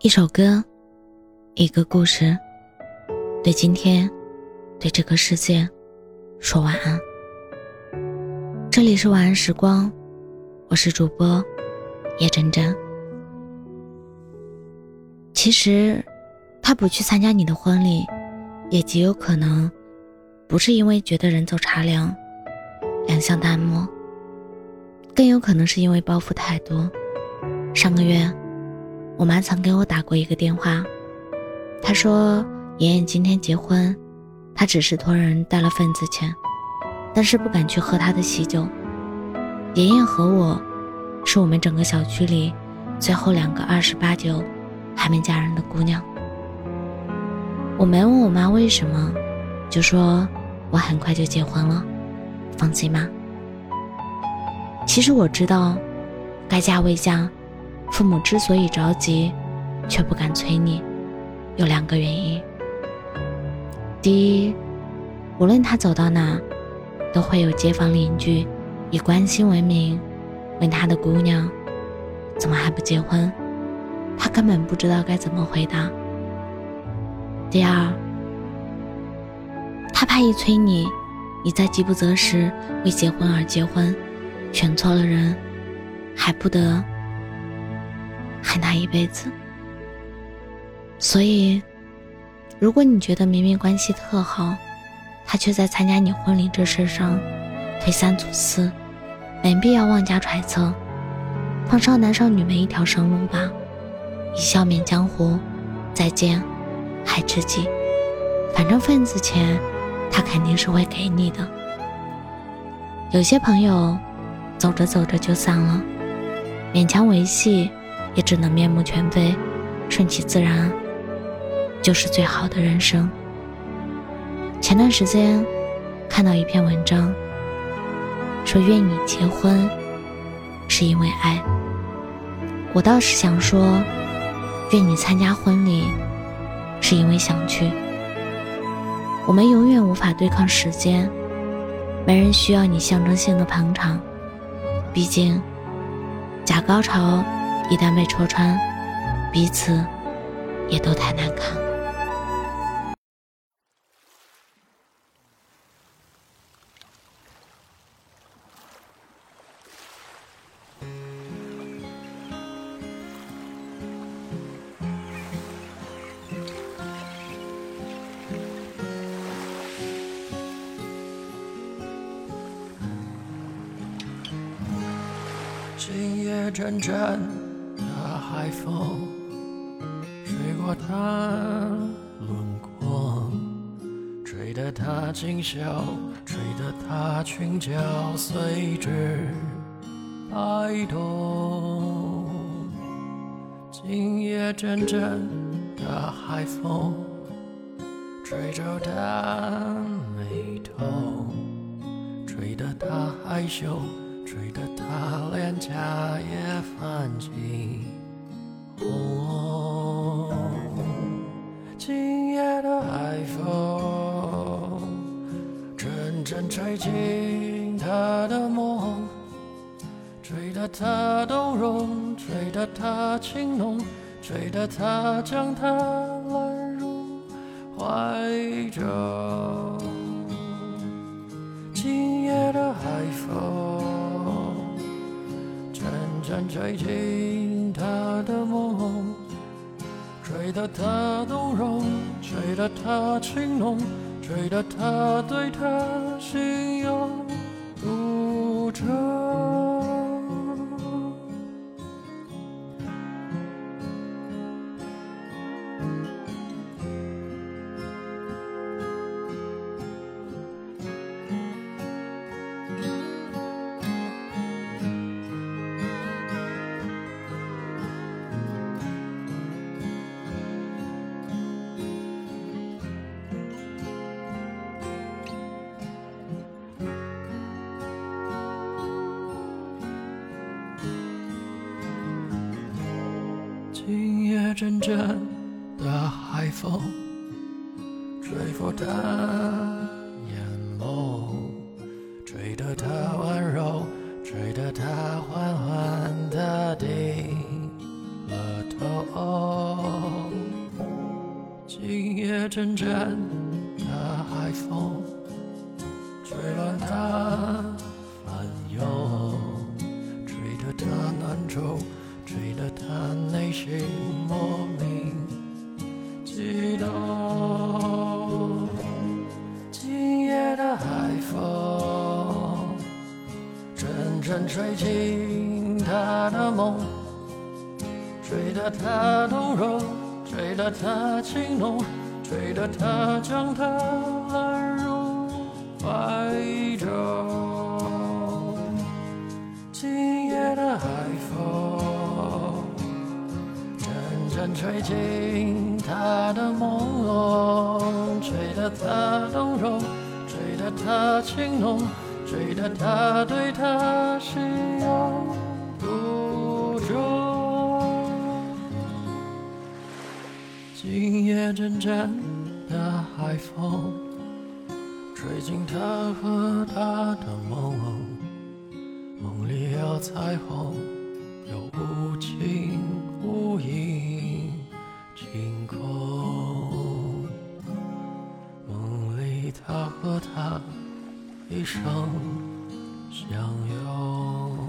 一首歌，一个故事，对今天，对这个世界，说晚安。这里是晚安时光，我是主播叶真真。其实，他不去参加你的婚礼，也极有可能不是因为觉得人走茶凉，两相淡漠，更有可能是因为包袱太多。上个月。我妈曾给我打过一个电话，她说：“妍妍今天结婚，她只是托人带了份子钱，但是不敢去喝她的喜酒。妍妍和我，是我们整个小区里最后两个二十八九还没嫁人的姑娘。”我没问我妈为什么，就说我很快就结婚了，放心吧。其实我知道，该嫁未嫁。父母之所以着急，却不敢催你，有两个原因。第一，无论他走到哪，都会有街坊邻居以关心为名，问他的姑娘怎么还不结婚，他根本不知道该怎么回答。第二，他怕一催你，你在饥不择食为结婚而结婚，选错了人，还不得。害他一辈子。所以，如果你觉得明明关系特好，他却在参加你婚礼这事上推三阻四，没必要妄加揣测，放少男少女们一条生路吧。一笑泯江湖，再见，还知己。反正份子钱，他肯定是会给你的。有些朋友，走着走着就散了，勉强维系。也只能面目全非，顺其自然，就是最好的人生。前段时间看到一篇文章，说愿你结婚是因为爱。我倒是想说，愿你参加婚礼是因为想去。我们永远无法对抗时间，没人需要你象征性的捧场，毕竟假高潮。一旦被戳穿，彼此也都太难看。今夜阵阵。海风吹过他轮廓，吹得他轻笑，吹得他裙角随之摆动。今夜阵阵的海风吹皱他眉头，吹得他害羞，吹得他脸颊也泛青。吹进他的梦，吹得他动容，吹得他情浓，吹得他将她揽入怀中。今夜的海风，阵阵吹进。他的梦，吹得他动容，吹得他情浓，吹得他对他心有独钟。阵阵的海风，吹拂他眼眸，吹得他温柔，吹得他缓缓地低了头。今夜阵阵的海风，吹乱他烦忧，吹得她难受，吹得他内心莫名激动。今夜的海风，阵阵吹进他的梦，吹得他动容，吹得他情浓，吹得他将他揽入怀中。今夜的海风，阵吹进他的梦，吹得他动容，吹得他情浓，吹得他对他心有独钟。今夜阵阵的海风，吹进他和他的梦，梦里有彩虹，一生相拥。